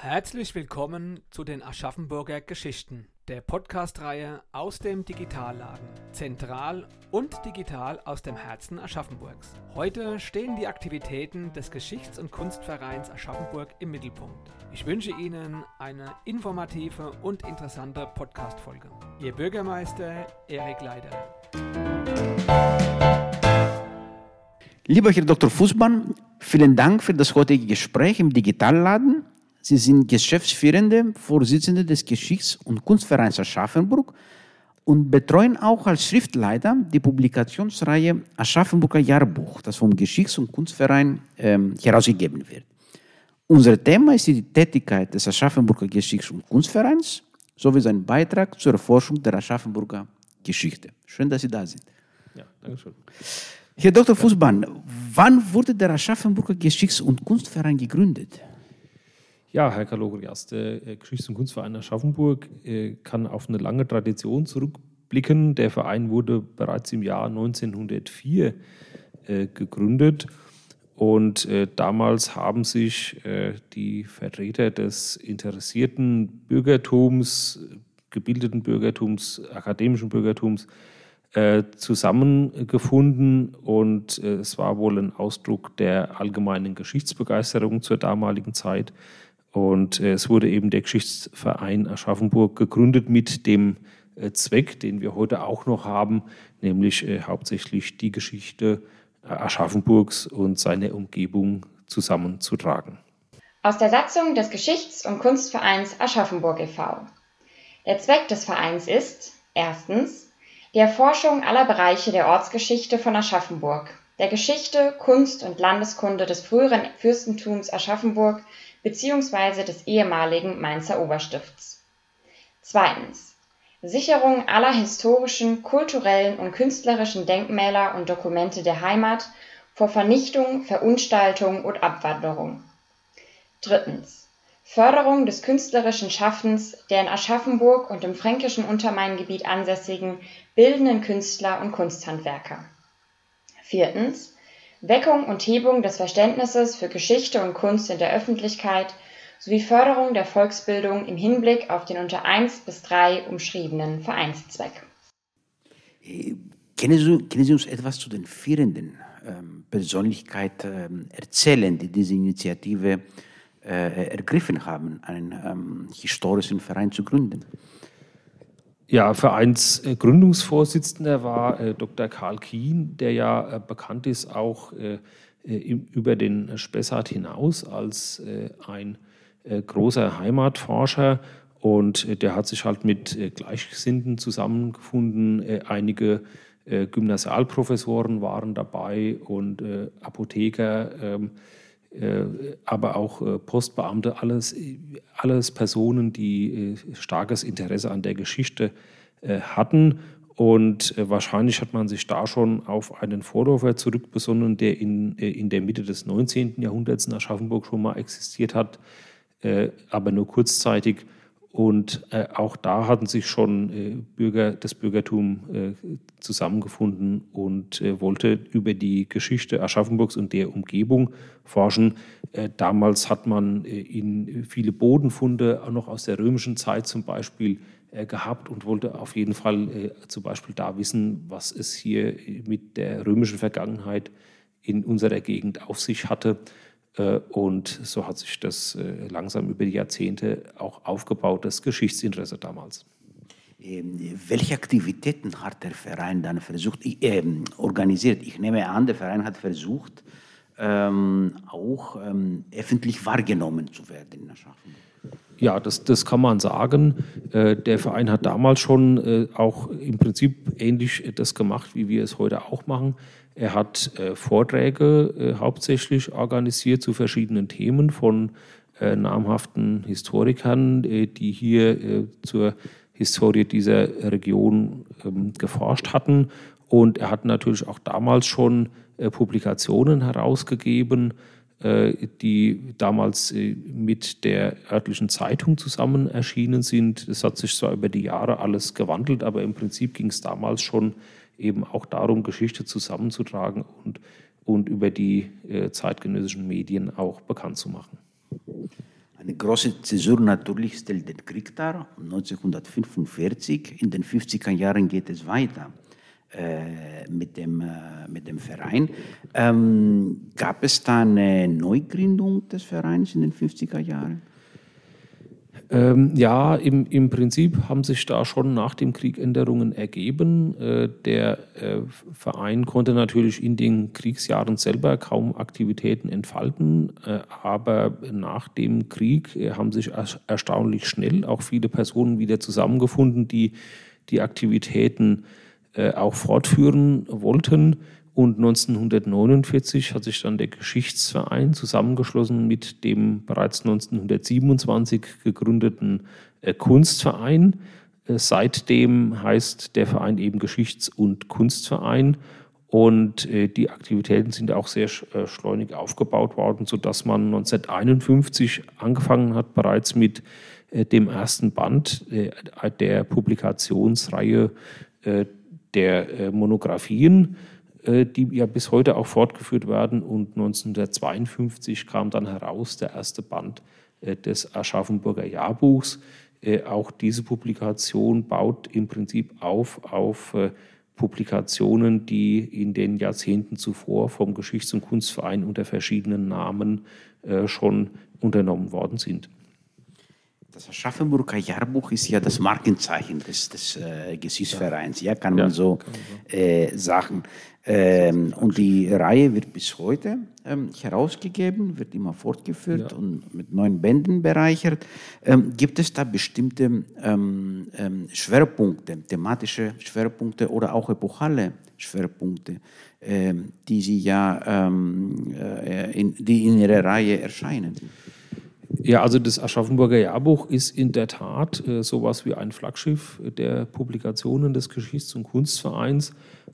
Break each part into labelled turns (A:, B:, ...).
A: Herzlich willkommen zu den Aschaffenburger Geschichten, der Podcast-Reihe aus dem Digitalladen, zentral und digital aus dem Herzen Aschaffenburgs. Heute stehen die Aktivitäten des Geschichts- und Kunstvereins Aschaffenburg im Mittelpunkt. Ich wünsche Ihnen eine informative und interessante Podcast-Folge. Ihr Bürgermeister Erik Leider.
B: Lieber Herr Dr. Fußmann, vielen Dank für das heutige Gespräch im Digitalladen. Sie sind geschäftsführende Vorsitzende des Geschichts- und Kunstvereins Aschaffenburg und betreuen auch als Schriftleiter die Publikationsreihe Aschaffenburger Jahrbuch, das vom Geschichts- und Kunstverein ähm, herausgegeben wird. Unser Thema ist die Tätigkeit des Aschaffenburger Geschichts- und Kunstvereins sowie sein Beitrag zur Erforschung der Aschaffenburger Geschichte. Schön, dass Sie da sind. Ja, danke schön. Herr Dr. Fußmann, wann wurde der Aschaffenburger Geschichts- und Kunstverein gegründet?
C: Ja, Herr Kalogrias, der äh, Geschichts- und Kunstverein Aschaffenburg äh, kann auf eine lange Tradition zurückblicken. Der Verein wurde bereits im Jahr 1904 äh, gegründet. Und damals haben sich die Vertreter des interessierten Bürgertums, gebildeten Bürgertums, akademischen Bürgertums zusammengefunden. Und es war wohl ein Ausdruck der allgemeinen Geschichtsbegeisterung zur damaligen Zeit und äh, es wurde eben der Geschichtsverein Aschaffenburg gegründet mit dem äh, Zweck, den wir heute auch noch haben, nämlich äh, hauptsächlich die Geschichte Aschaffenburgs und seiner Umgebung zusammenzutragen.
D: Aus der Satzung des Geschichts- und Kunstvereins Aschaffenburg e.V. Der Zweck des Vereins ist erstens die Erforschung aller Bereiche der Ortsgeschichte von Aschaffenburg, der Geschichte, Kunst und Landeskunde des früheren Fürstentums Aschaffenburg beziehungsweise des ehemaligen Mainzer Oberstifts. Zweitens. Sicherung aller historischen, kulturellen und künstlerischen Denkmäler und Dokumente der Heimat vor Vernichtung, Verunstaltung und Abwanderung. Drittens. Förderung des künstlerischen Schaffens der in Aschaffenburg und im fränkischen Untermaingebiet ansässigen bildenden Künstler und Kunsthandwerker. Viertens. Weckung und Hebung des Verständnisses für Geschichte und Kunst in der Öffentlichkeit sowie Förderung der Volksbildung im Hinblick auf den unter 1 bis 3 umschriebenen Vereinszweck.
B: Können Sie, können Sie uns etwas zu den führenden ähm, Persönlichkeiten ähm, erzählen, die diese Initiative äh, ergriffen haben, einen ähm, historischen Verein zu gründen?
C: Ja, Vereinsgründungsvorsitzender war äh, Dr. Karl Kien, der ja äh, bekannt ist auch äh, über den Spessart hinaus als äh, ein äh, großer Heimatforscher. Und äh, der hat sich halt mit Gleichgesinnten zusammengefunden. einige Gymnasialprofessoren waren dabei und Apotheker. Äh, aber auch äh, Postbeamte, alles, alles Personen, die äh, starkes Interesse an der Geschichte hatten. Und wahrscheinlich hat man sich da schon auf einen Vorläufer zurückbesonnen, der in, in der Mitte des 19. Jahrhunderts in Aschaffenburg schon mal existiert hat, aber nur kurzzeitig und äh, auch da hatten sich schon äh, Bürger, das Bürgertum äh, zusammengefunden und äh, wollte über die Geschichte Aschaffenburgs und der Umgebung forschen. Äh, damals hat man äh, in viele Bodenfunde, auch noch aus der römischen Zeit zum Beispiel, gehabt und wollte auf jeden Fall zum Beispiel da wissen, was es hier mit der römischen Vergangenheit in unserer Gegend auf sich hatte. Äh, und so hat sich das äh, langsam über die Jahrzehnte auch aufgebaut, das Geschichtsinteresse damals.
B: Ähm, welche Aktivitäten hat der Verein dann versucht, äh, organisiert? Ich nehme an, der Verein hat versucht, ähm, auch ähm, öffentlich wahrgenommen zu werden in Aschaffenburg.
C: Ja, das, das kann man sagen. Äh, der Verein hat damals schon äh, auch im Prinzip ähnlich das gemacht, wie wir es heute auch machen. Er hat äh, Vorträge hauptsächlich organisiert zu verschiedenen Themen von namhaften Historikern, die hier zur Historie dieser Region ähm, geforscht hatten. Und er hat natürlich auch damals schon Publikationen herausgegeben, die damals mit der örtlichen Zeitung zusammen erschienen sind. Es hat sich zwar über die Jahre alles gewandelt, aber im Prinzip ging es damals schon eben auch darum, Geschichte zusammenzutragen und, und über die äh, zeitgenössischen Medien auch bekannt zu machen.
B: Eine große Zäsur natürlich stellt den Krieg dar, 1945. In den 50er Jahren geht es weiter äh, mit, dem, äh, mit dem Verein. Ähm, gab es da eine Neugründung des Vereins in den 50er Jahren?
C: Ähm, ja, im, im Prinzip haben sich da schon nach dem Krieg Änderungen ergeben. Äh, der äh, Verein konnte natürlich in den Kriegsjahren selber kaum Aktivitäten entfalten, äh, aber nach dem Krieg äh, haben sich erstaunlich schnell auch viele Personen wieder zusammengefunden, die die Aktivitäten äh, auch fortführen wollten. Und 1949 hat sich dann der Geschichtsverein zusammengeschlossen mit dem bereits 1927 gegründeten äh, Kunstverein. Äh, seitdem heißt der Verein eben Geschichts- und Kunstverein. Und äh, die Aktivitäten sind auch sehr schleunig aufgebaut worden, sodass man 1951 angefangen hat, bereits mit dem ersten Band der Publikationsreihe der Monographien äh, die ja bis heute auch fortgeführt werden. Und 1952 kam dann heraus der erste Band äh, des Aschaffenburger Jahrbuchs. Äh, auch diese Publikation baut im Prinzip auf auf Publikationen, die in den Jahrzehnten zuvor vom Geschichts- und Kunstverein unter verschiedenen Namen schon unternommen worden sind.
B: Das Aschaffenburger Jahrbuch ist ja das Markenzeichen des, des äh, Geschichtsvereins, ja, kann man so, kann man so. Äh, sagen. Ähm, und die Reihe wird bis heute ähm, herausgegeben, wird immer fortgeführt ja. und mit neuen Bänden bereichert. Ähm, gibt es da bestimmte ähm, ähm, Schwerpunkte, thematische Schwerpunkte oder auch epochale Schwerpunkte, ähm, die Sie ja äh, in, die in Ihrer Reihe erscheinen?
C: Ja, also das Aschaffenburger Jahrbuch ist in der Tat äh, sowas wie ein Flaggschiff der Publikationen des Geschichts- und Kunstvereins.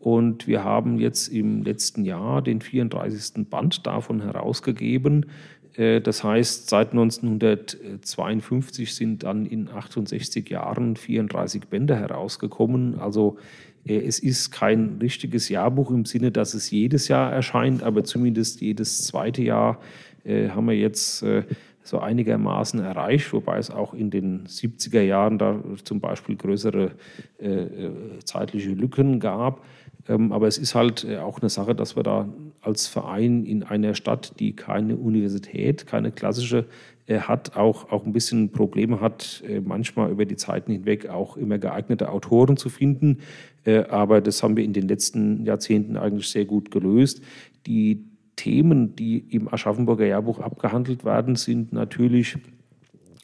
C: Und wir haben jetzt im letzten Jahr den 34. Band davon herausgegeben. Äh, das heißt, seit 1952 sind dann in 68 Jahren 34 Bände herausgekommen. Also äh, es ist kein richtiges Jahrbuch im Sinne, dass es jedes Jahr erscheint, aber zumindest jedes zweite Jahr äh, haben wir jetzt so einigermaßen erreicht, wobei es auch in den 70er Jahren da zum Beispiel größere äh, äh, zeitliche Lücken gab. Ähm, aber es ist halt äh, auch eine Sache, dass wir da als Verein in einer Stadt, die keine Universität, keine klassische äh, hat, auch, auch ein bisschen Probleme hat, äh, manchmal über die Zeiten hinweg auch immer geeignete Autoren zu finden. Äh, aber das haben wir in den letzten Jahrzehnten eigentlich sehr gut gelöst. Die Themen, die im Aschaffenburger Jahrbuch abgehandelt werden, sind natürlich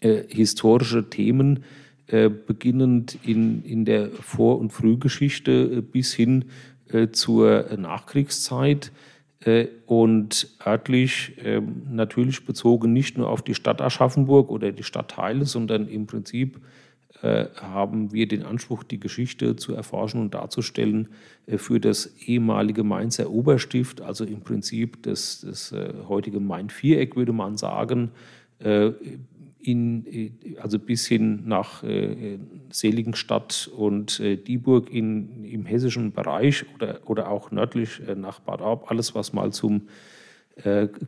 C: äh, historische Themen, äh, beginnend in, in der Vor- und Frühgeschichte äh, bis hin äh, zur Nachkriegszeit äh, und örtlich ähm, natürlich bezogen nicht nur auf die Stadt Aschaffenburg oder die Stadtteile, sondern im Prinzip äh, haben wir den Anspruch, die Geschichte zu erforschen und darzustellen äh, für das ehemalige Mainzer Oberstift, also im Prinzip das, das äh, heutige Main-Viereck, würde man sagen, in, also bis hin nach Seligenstadt und Dieburg in, im hessischen Bereich oder, oder auch nördlich nach Bad Aub, alles, was mal zum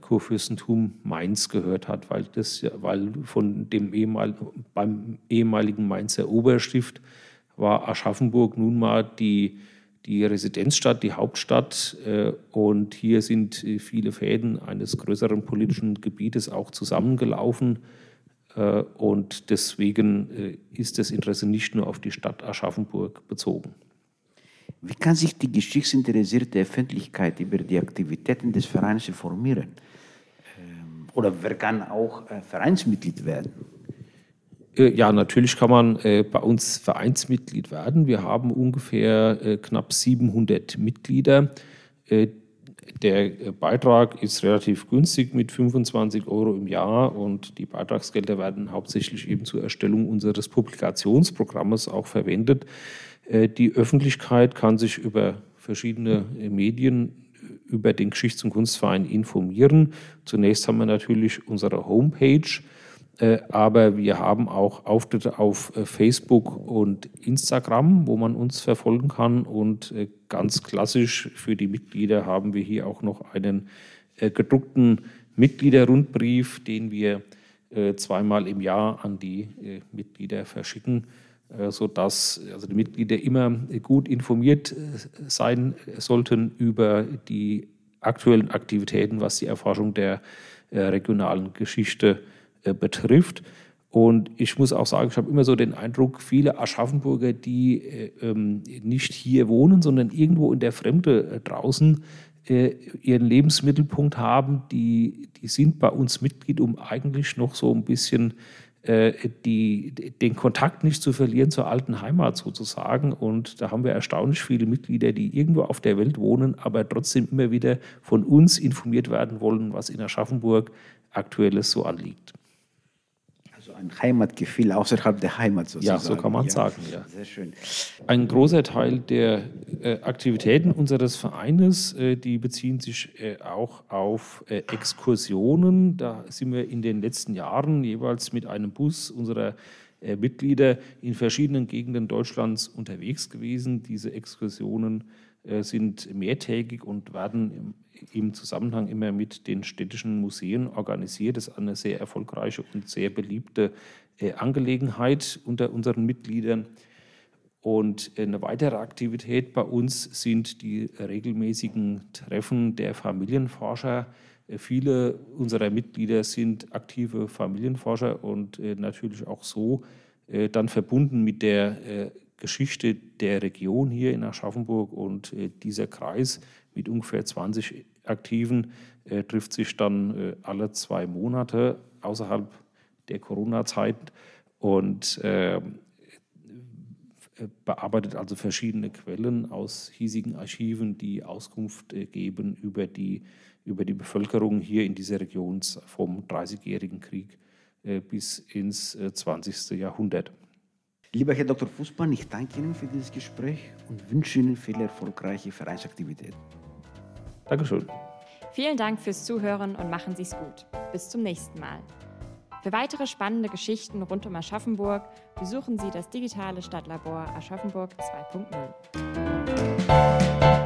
C: Kurfürstentum Mainz gehört hat, weil, das, weil von dem ehemal, beim ehemaligen Mainzer Oberstift war Aschaffenburg nun mal die, die Residenzstadt, die Hauptstadt. Äh, und hier sind äh, viele Fäden eines größeren politischen Gebietes auch zusammengelaufen. Äh, und deswegen äh, ist das Interesse nicht nur auf die Stadt Aschaffenburg bezogen.
B: Wie kann sich die geschichtsinteressierte Öffentlichkeit über die Aktivitäten des Vereins informieren? Ähm, oder wer kann auch äh, Vereinsmitglied werden?
C: Äh, ja, natürlich kann man äh, bei uns Vereinsmitglied werden. Wir haben ungefähr knapp 700 Mitglieder. Der Beitrag ist relativ günstig mit 25 Euro im Jahr und die Beitragsgelder werden hauptsächlich eben zur Erstellung unseres Publikationsprogrammes auch verwendet. Äh, die Öffentlichkeit kann sich über verschiedene äh, Medien äh, über den Geschichts- und Kunstverein informieren. Zunächst haben wir natürlich unsere Homepage, aber wir haben auch Auftritte auf Facebook und Instagram, wo man uns verfolgen kann. Und ganz klassisch für die Mitglieder haben wir hier auch noch einen gedruckten Mitgliederrundbrief, den wir zweimal im Jahr an die Mitglieder verschicken, sodass also die Mitglieder immer gut informiert sein sollten über die aktuellen Aktivitäten, was die Erforschung der regionalen Geschichte betrifft. Und ich muss auch sagen, ich habe immer so den Eindruck, viele Aschaffenburger, die äh, ähm, nicht hier wohnen, sondern irgendwo in der Fremde äh, draußen äh, ihren Lebensmittelpunkt haben, die, die sind bei uns Mitglied, um eigentlich noch so ein bisschen äh, die, den Kontakt nicht zu verlieren zur alten Heimat sozusagen. Und da haben wir erstaunlich viele Mitglieder, die irgendwo auf der Welt wohnen, aber trotzdem immer wieder von uns informiert werden wollen, was in Aschaffenburg aktuelles so anliegt
B: ein Heimatgefühl außerhalb der Heimat
C: sozusagen. Ja, so kann man
B: ja,
C: sagen. Ja.
B: Sehr schön.
C: Ein großer Teil der äh, Aktivitäten unseres Vereines, äh, die beziehen sich äh, auch auf äh, Exkursionen. Da sind wir in den letzten Jahren jeweils mit einem Bus unserer äh, Mitglieder in verschiedenen Gegenden Deutschlands unterwegs gewesen. Diese Exkursionen sind mehrtägig und werden im Zusammenhang immer mit den städtischen Museen organisiert. Das ist eine sehr erfolgreiche und sehr beliebte äh, Angelegenheit unter unseren Mitgliedern. Und eine weitere Aktivität bei uns sind die regelmäßigen Treffen der Familienforscher. Äh, viele unserer Mitglieder sind aktive Familienforscher und äh, natürlich auch so dann verbunden mit der Geschichte der Region hier in Aschaffenburg und dieser Kreis mit ungefähr 20 Aktiven äh, trifft sich dann äh, alle zwei Monate außerhalb der Corona-Zeit und äh, bearbeitet also verschiedene Quellen aus hiesigen Archiven, die Auskunft äh, geben über die, über die Bevölkerung hier in dieser Region vom Dreißigjährigen Krieg äh, bis ins 20. Äh, Jahrhundert.
B: Lieber Herr Dr. Fußmann, ich danke Ihnen für dieses Gespräch und wünsche Ihnen viele erfolgreiche Vereinsaktivitäten.
C: Dankeschön.
D: Vielen Dank fürs zuhören und machen Sie es gut. Bis zum nächsten Mal. Für weitere spannende Geschichten rund um Aschaffenburg besuchen Sie das digitale Stadtlabor Aschaffenburg 2.0.